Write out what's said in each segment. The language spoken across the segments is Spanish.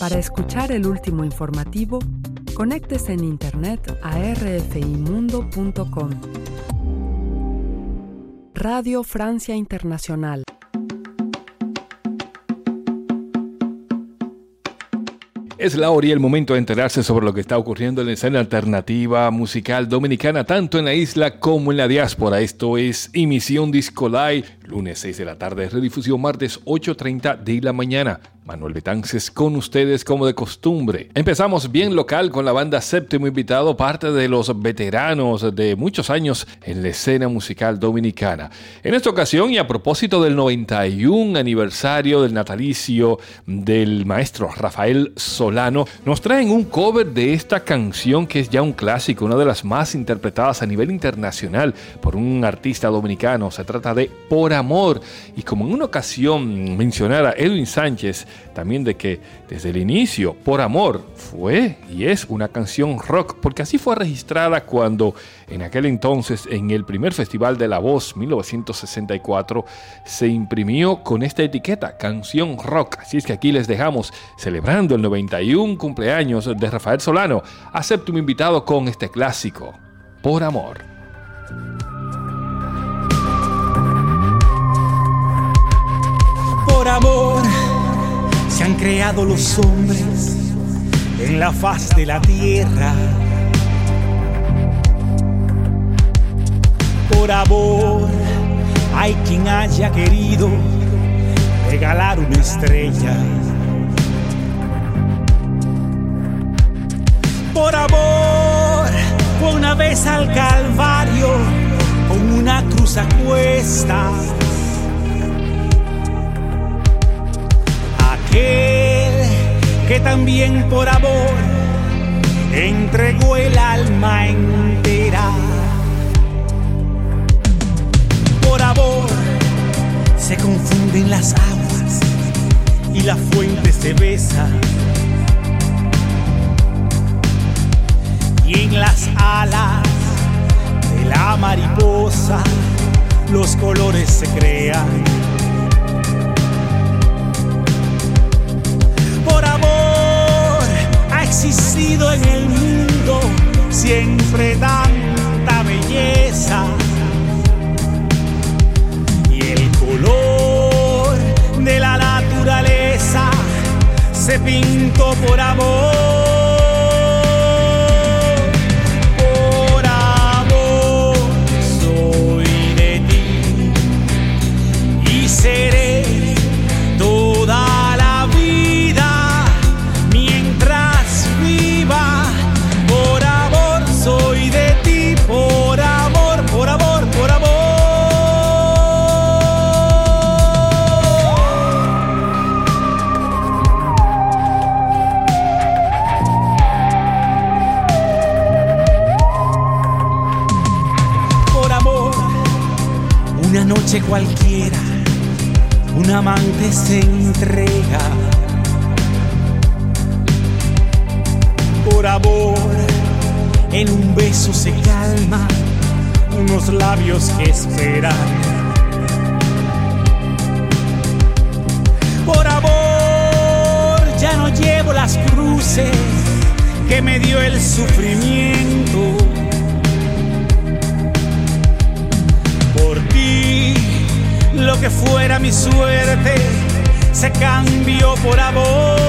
Para escuchar el último informativo, conéctese en Internet a rfimundo.com. Radio Francia Internacional. Es la hora y el momento de enterarse sobre lo que está ocurriendo en la escena alternativa musical dominicana, tanto en la isla como en la diáspora. Esto es Emisión Disco Live, lunes 6 de la tarde, redifusión martes 8.30 de la mañana. Manuel Betances con ustedes como de costumbre. Empezamos bien local con la banda Séptimo Invitado, parte de los veteranos de muchos años en la escena musical dominicana. En esta ocasión y a propósito del 91 aniversario del natalicio del maestro Rafael Solano, nos traen un cover de esta canción que es ya un clásico, una de las más interpretadas a nivel internacional por un artista dominicano. Se trata de Por Amor. Y como en una ocasión mencionara Edwin Sánchez, también de que desde el inicio, Por Amor fue y es una canción rock, porque así fue registrada cuando en aquel entonces, en el primer Festival de la Voz 1964, se imprimió con esta etiqueta, canción rock. Así es que aquí les dejamos, celebrando el 91 cumpleaños de Rafael Solano, acepto un invitado con este clásico, Por Amor. Amor se han creado los hombres en la faz de la tierra. Por amor hay quien haya querido regalar una estrella. Por amor fue una vez al Calvario con una cruz a cuestas que también por amor entregó el alma entera. Por amor se confunden las aguas y la fuente se besa. Y en las alas de la mariposa los colores se crean existido en el mundo siempre tanta belleza y el color de la naturaleza se pintó por amor. Las cruces que me dio el sufrimiento lo que fuera mi suerte se cambió por amor.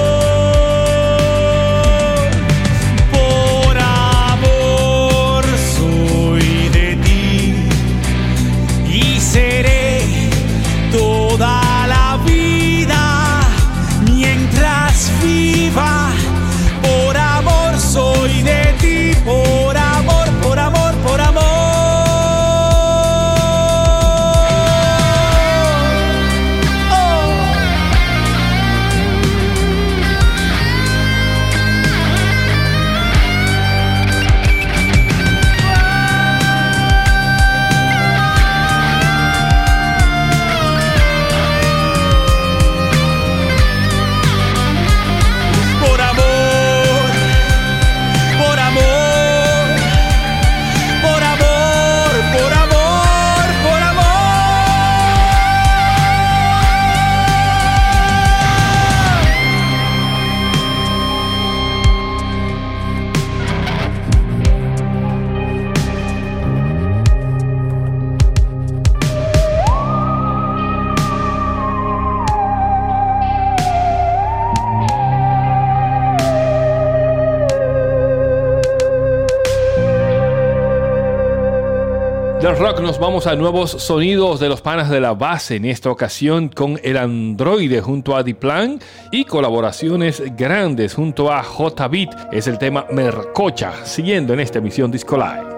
Nos vamos a nuevos sonidos de los panas de la base, en esta ocasión con el androide junto a Diplan y colaboraciones grandes junto a J-Beat. Es el tema Mercocha, siguiendo en esta emisión Disco Live.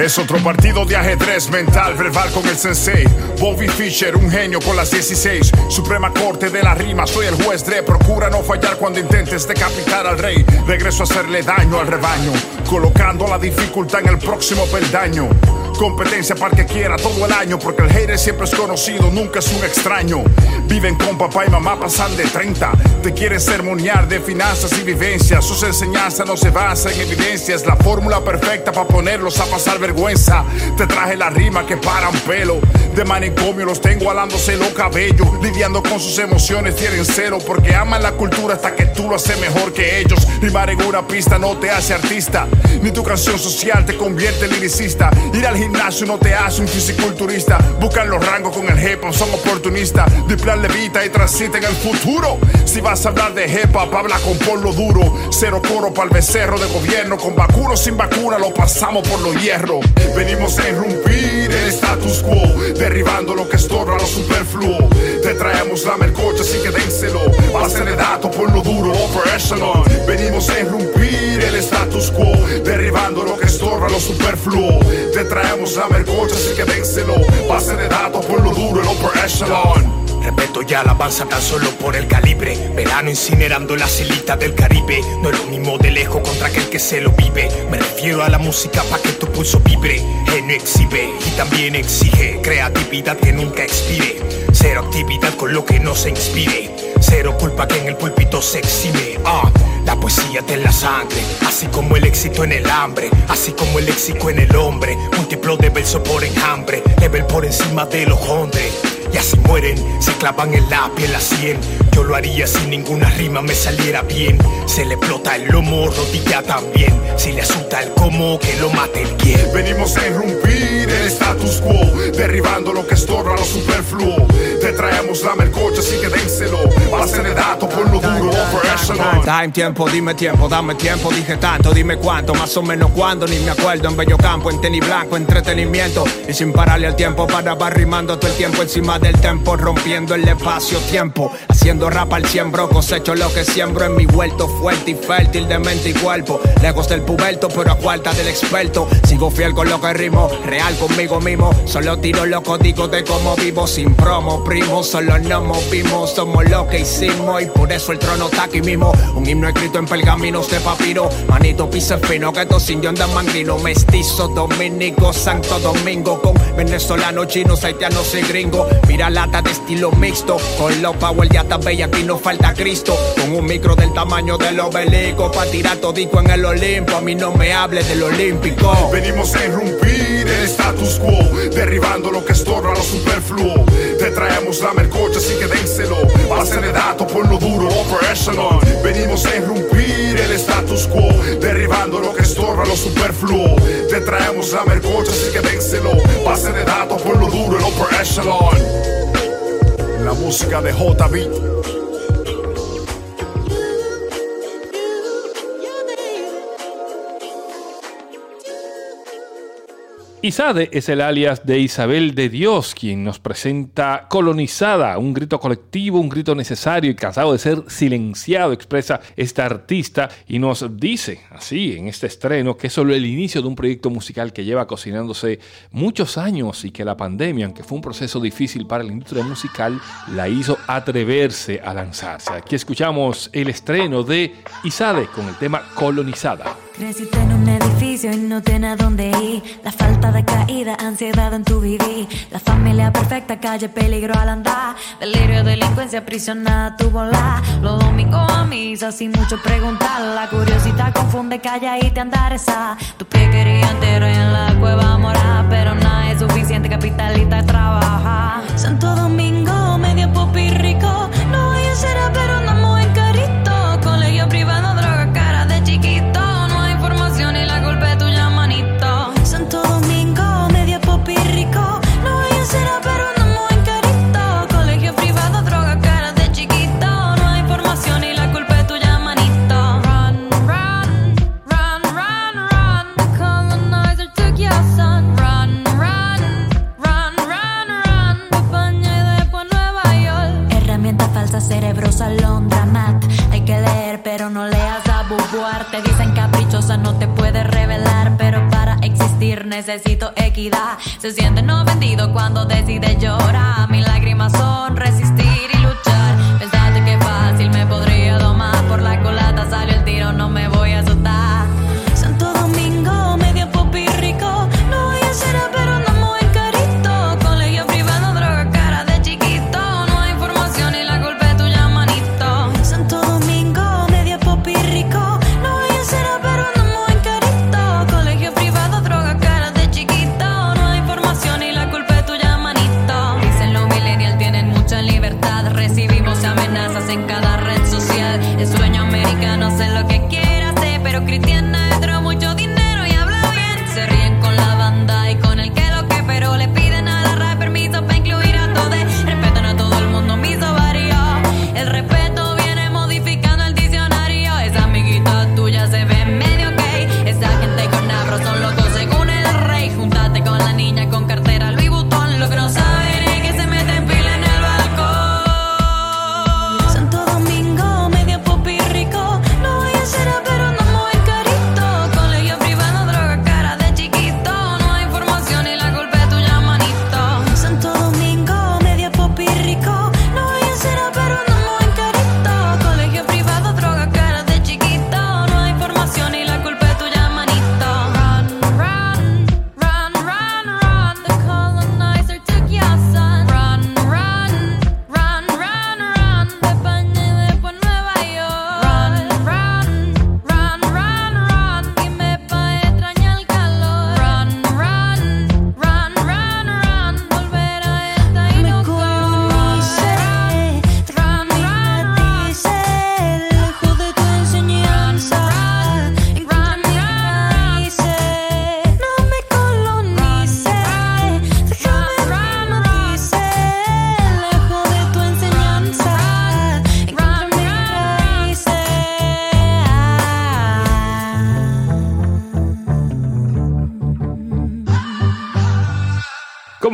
Es otro partido de ajedrez mental verbal con el sensei. Bobby Fischer, un genio con las 16. Suprema corte de la rima, soy el juez de. Procura no fallar cuando intentes decapitar al rey. Regreso a hacerle daño al rebaño, colocando la dificultad en el próximo peldaño. Competencia para que quiera todo el año, porque el hater siempre es conocido, nunca es un extraño. Viven con papá y mamá, pasan de 30. Te quieren sermonear de finanzas y vivencias. Sus enseñanzas no se basan en evidencias. La fórmula perfecta para ponerlos a pasar vergüenza. Te traje la rima que paran pelo. De manicomio los tengo alándose los cabellos. Lidiando con sus emociones, tienen cero. Porque aman la cultura hasta que tú lo haces mejor que ellos. Rimar en una pista no te hace artista. Ni tu canción social te convierte en liricista. Ir al gimnasio no te hace un fisiculturista. Buscan los rangos con el hip hop, son oportunistas. Diplan levita y transita en el futuro. Si vas a hablar de hip hop, habla con polvo duro. Cero coro para el becerro de gobierno. Con vacuno sin vacuna lo pasamos por los hierros. Venimos a irrumpir el status quo. Derribando lo que estorba lo superfluo. Te traemos la mercocha, así que dénselo. Base de datos por lo duro, operational. Venimos a irrumpir el status quo. Derribando lo que estorba lo superfluo. Te traemos la mercocha, así que dénselo. Base de datos por lo duro, el operational. Respeto ya la avanza tan solo por el calibre. Verano incinerando la celita del Caribe. No es lo mismo de lejos contra aquel que se lo vive. Me refiero a la música para que pulso vibre. Genio exhibe y también exige creatividad que nunca expire. Cero actividad con lo que no se inspire. Cero culpa que en el púlpito se exime. Ah, la poesía te la sangre, así como el éxito en el hambre, así como el léxico en el hombre. Múltiplo de verso por enjambre, level por encima de los hombres. Y así mueren, se clavan en la piel a cien. Yo lo haría si ninguna rima me saliera bien. Se le explota el lomo, rodilla también. Si le asusta el cómo, que lo mate el quien. Venimos a irrumpir el status quo, derribando lo que estorba lo superfluo. Te traemos la mercocha, así que dénselo. Base de datos por lo duro, operational. Time, tiempo, dime tiempo, dame tiempo, dije tanto, dime cuánto, más o menos cuándo, ni me acuerdo, en bello campo, en tenis blanco, entretenimiento, y sin pararle al tiempo para va rimando todo el tiempo encima del tempo, rompiendo el espacio-tiempo, haciendo rap al siembro, cosecho lo que siembro en mi huerto, fuerte y fértil de mente y cuerpo, lejos del puberto, pero a falta del experto, sigo fiel con lo que rimo, real conmigo mismo, solo tiro los códigos de cómo vivo, sin promo, primo, solo nos movimos, somos lo que hicimos, y por eso el trono está aquí mismo, un himno escrito en pergaminos de papiro, manito pisa fino, que sin yo andan mangrino, mestizo, dominico, santo domingo, con venezolanos, chinos, haitianos y gringos, mira lata de estilo mixto, con los power ya está bella, aquí no falta Cristo, con un micro del tamaño del obelisco, pa' tirar todito en el Olimpo, a mí no me hable del olímpico. Venimos a irrumpir status quo, derribando lo que estorba lo superfluo. Te traemos la mercocha, así que dénselo. Base de datos por lo duro, operational. Venimos a irrumpir el status quo, derribando lo que estorba lo superfluo. Te traemos la mercocha, así que dénselo. Base de datos por lo duro, el operational. La música de J Isade es el alias de Isabel de Dios, quien nos presenta Colonizada, un grito colectivo, un grito necesario y cansado de ser silenciado, expresa esta artista y nos dice así en este estreno que es solo el inicio de un proyecto musical que lleva cocinándose muchos años y que la pandemia, aunque fue un proceso difícil para la industria musical, la hizo atreverse a lanzarse. Aquí escuchamos el estreno de Isade con el tema Colonizada. Creciste en un edificio y no tienes a dónde ir. La falta de caída, ansiedad en tu vivir. La familia perfecta, calle peligro al andar. Delirio, delincuencia, aprisionada tu volar. Los domingos a misa sin mucho preguntar. La curiosidad confunde, calla y te andar esa. Tu pie quería entero en la cueva morar. Pero nada es suficiente, capitalista trabaja. Santo Domingo, medio pop y rico. No voy a ser pero andamos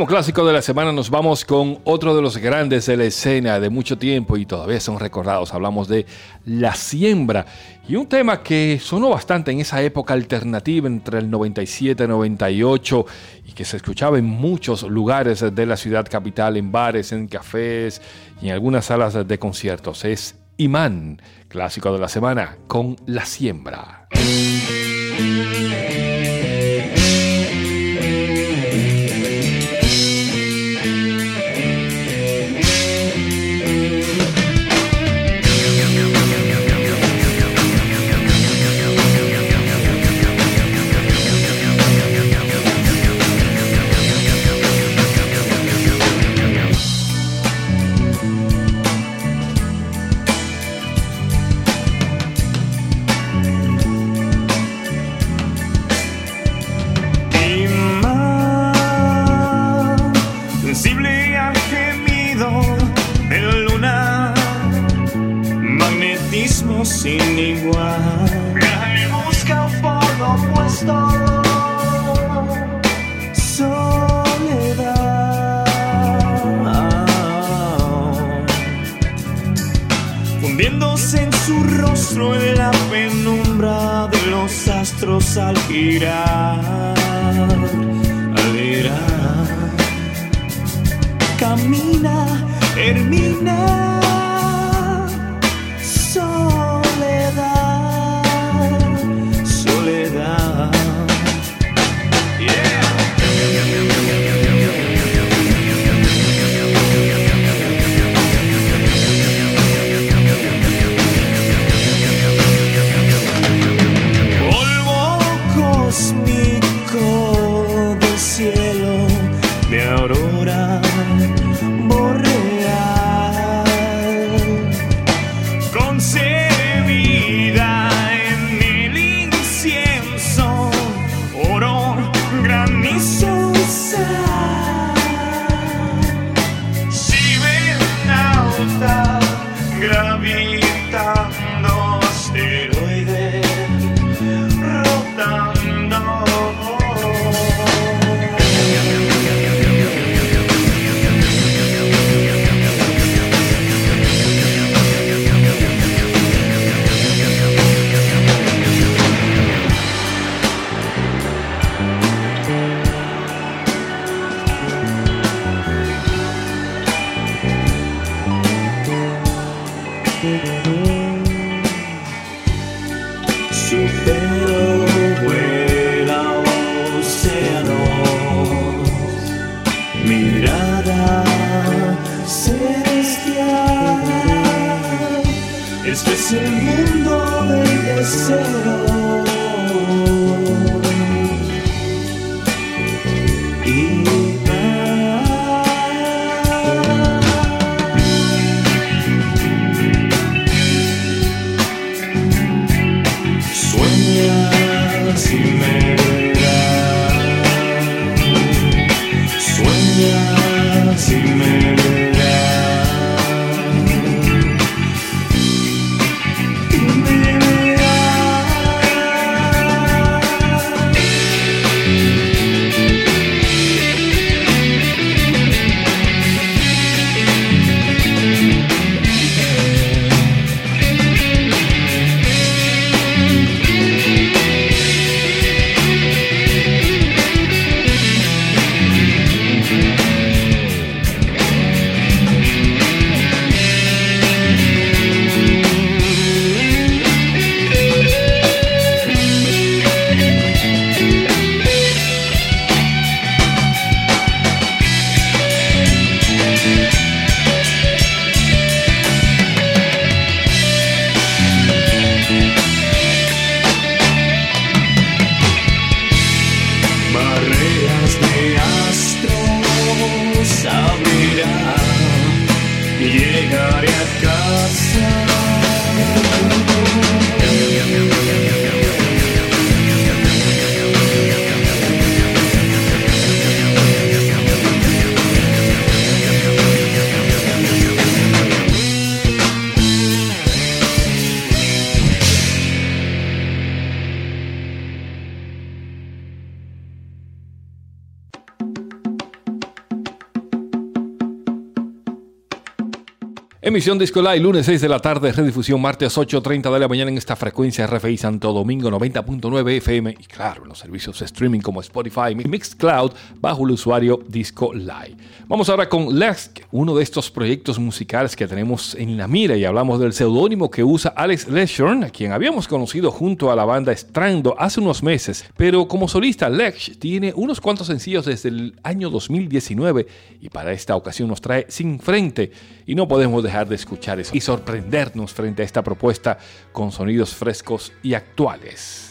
Clásico de la semana nos vamos con otro de los grandes de la escena de mucho tiempo y todavía son recordados. Hablamos de La Siembra y un tema que sonó bastante en esa época alternativa entre el 97 y 98 y que se escuchaba en muchos lugares de la ciudad capital, en bares, en cafés y en algunas salas de conciertos. Es Imán, clásico de la semana con La Siembra. Ah. en su rostro en la penumbra de los astros al girar, al girar. Camina, termina. es el mundo del deseo. Emisión Disco Live, lunes 6 de la tarde, redifusión martes 8.30 de la mañana en esta frecuencia RFI Santo Domingo 90.9 FM y claro, en los servicios streaming como Spotify y Mixcloud bajo el usuario Disco Live. Vamos ahora con Lex, uno de estos proyectos musicales que tenemos en la mira y hablamos del seudónimo que usa Alex Leshorn, a quien habíamos conocido junto a la banda Strando hace unos meses, pero como solista Lex tiene unos cuantos sencillos desde el año 2019 y para esta ocasión nos trae Sin Frente. Y no podemos dejar de escuchar eso y sorprendernos frente a esta propuesta con sonidos frescos y actuales.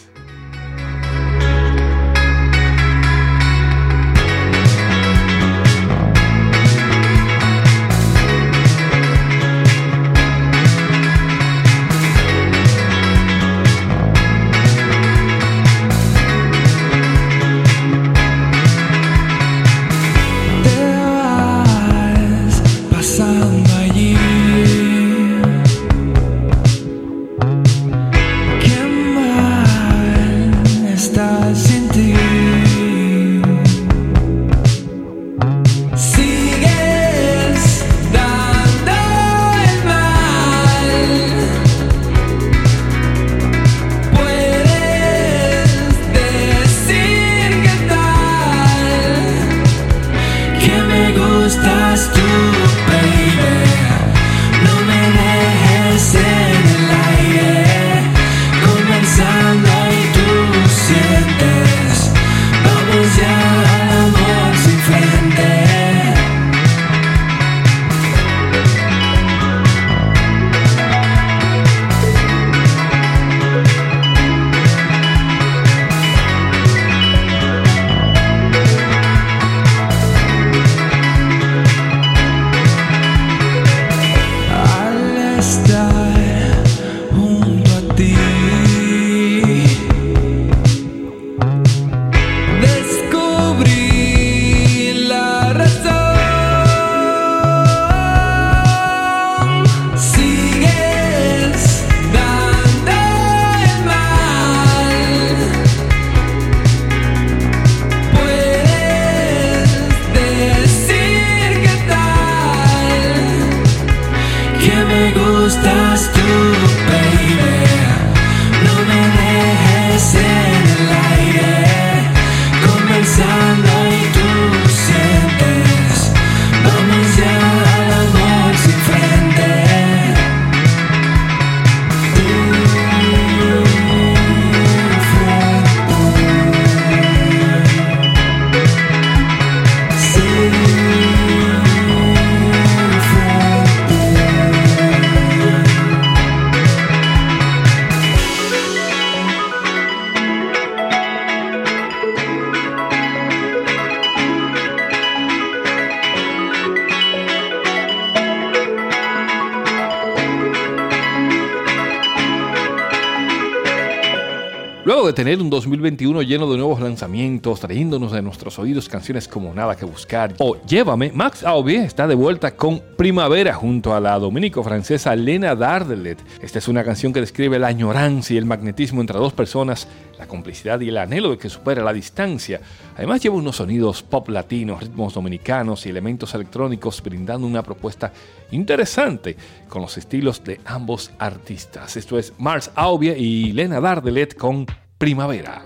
Un 2021 lleno de nuevos lanzamientos, trayéndonos de nuestros oídos canciones como Nada que Buscar o Llévame, Max Aubie está de vuelta con Primavera junto a la dominico-francesa Lena Dardelet. Esta es una canción que describe la añoranza y el magnetismo entre dos personas, la complicidad y el anhelo de que supera la distancia. Además lleva unos sonidos pop latinos, ritmos dominicanos y elementos electrónicos brindando una propuesta interesante con los estilos de ambos artistas. Esto es Mars Aubie y Lena Dardelet con Primavera.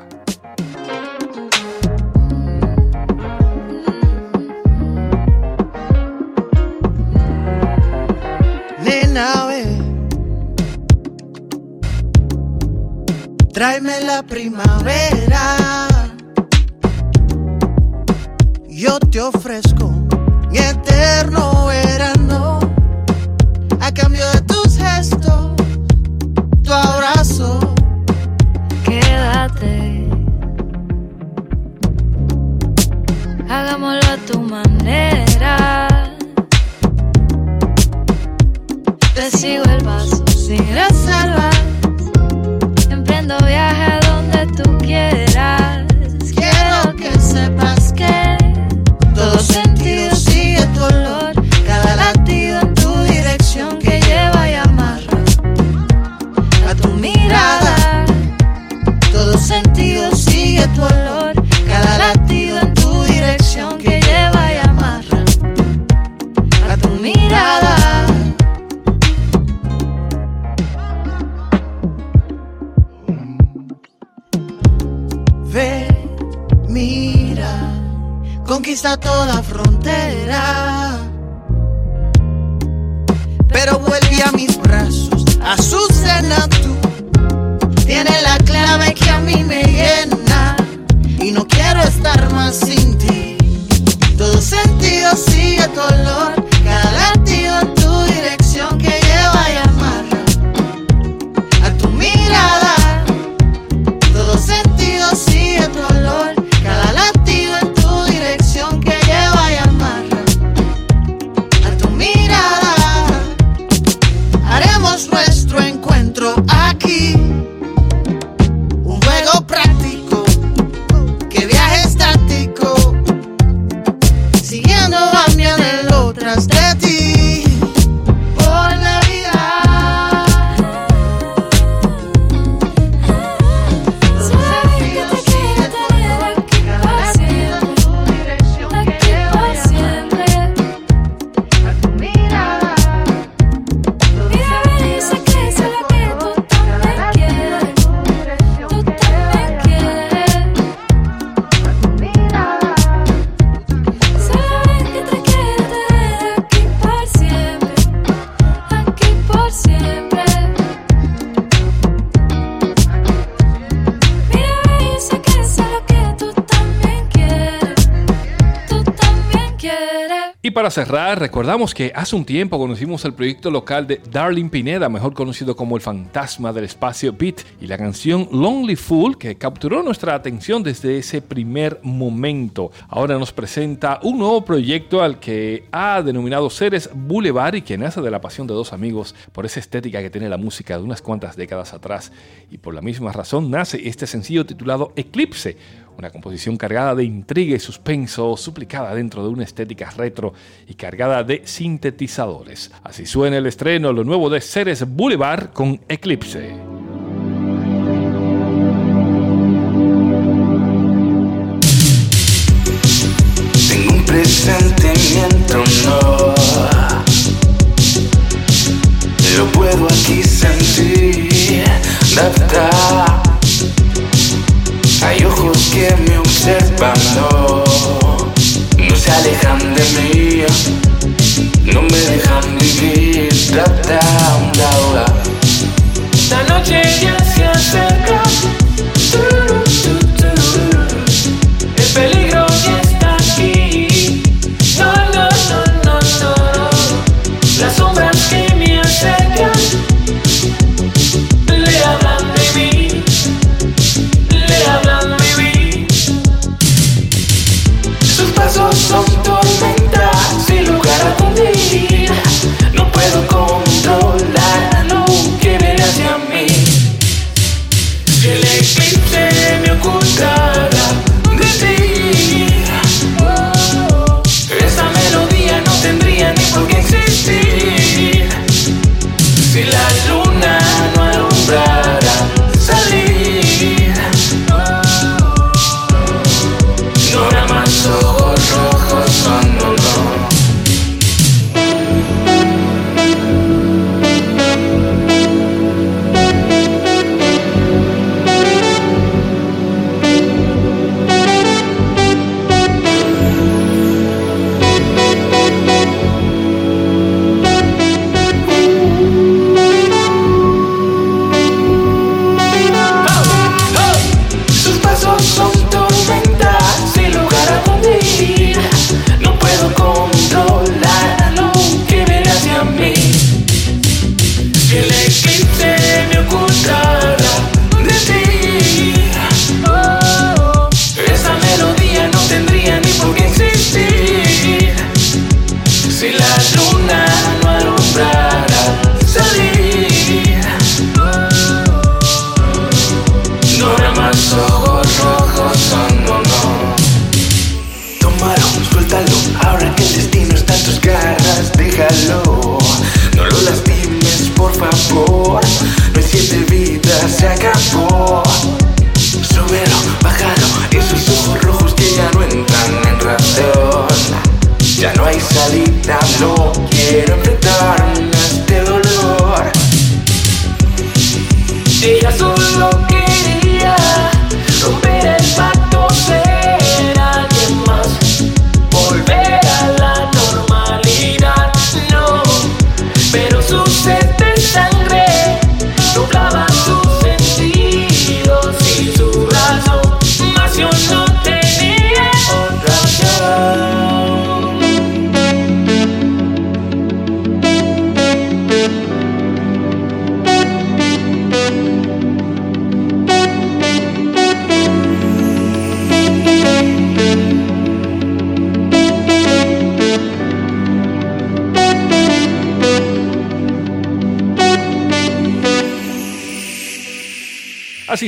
Nena, tráeme la primavera. Yo te ofrezco mi eterno verano a cambio de Hagámoslo a tu manera. Te sigo el paso sin reservas. Emprendo viaje para cerrar, recordamos que hace un tiempo conocimos el proyecto local de Darling Pineda, mejor conocido como el fantasma del espacio Beat, y la canción Lonely Fool, que capturó nuestra atención desde ese primer momento. Ahora nos presenta un nuevo proyecto al que ha denominado Ceres Boulevard y que nace de la pasión de dos amigos por esa estética que tiene la música de unas cuantas décadas atrás. Y por la misma razón nace este sencillo titulado Eclipse una composición cargada de intriga y suspenso, suplicada dentro de una estética retro y cargada de sintetizadores. Así suena el estreno, lo nuevo de Ceres Boulevard con Eclipse.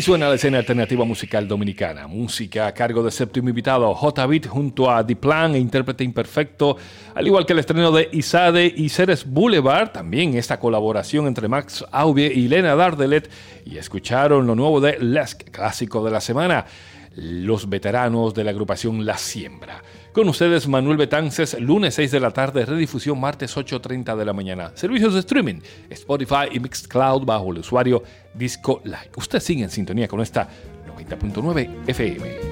Suena la escena alternativa musical dominicana. Música a cargo del séptimo invitado J. Beat junto a Diplan e intérprete imperfecto, al igual que el estreno de Isade y Ceres Boulevard, también esta colaboración entre Max Aubie y Lena Dardelet, y escucharon lo nuevo de Lesk, clásico de la semana, los veteranos de la agrupación La Siembra. Con ustedes Manuel Betances, lunes 6 de la tarde, redifusión martes 8.30 de la mañana. Servicios de streaming, Spotify y Mixcloud bajo el usuario Disco Like. Usted sigue en sintonía con esta 90.9 FM.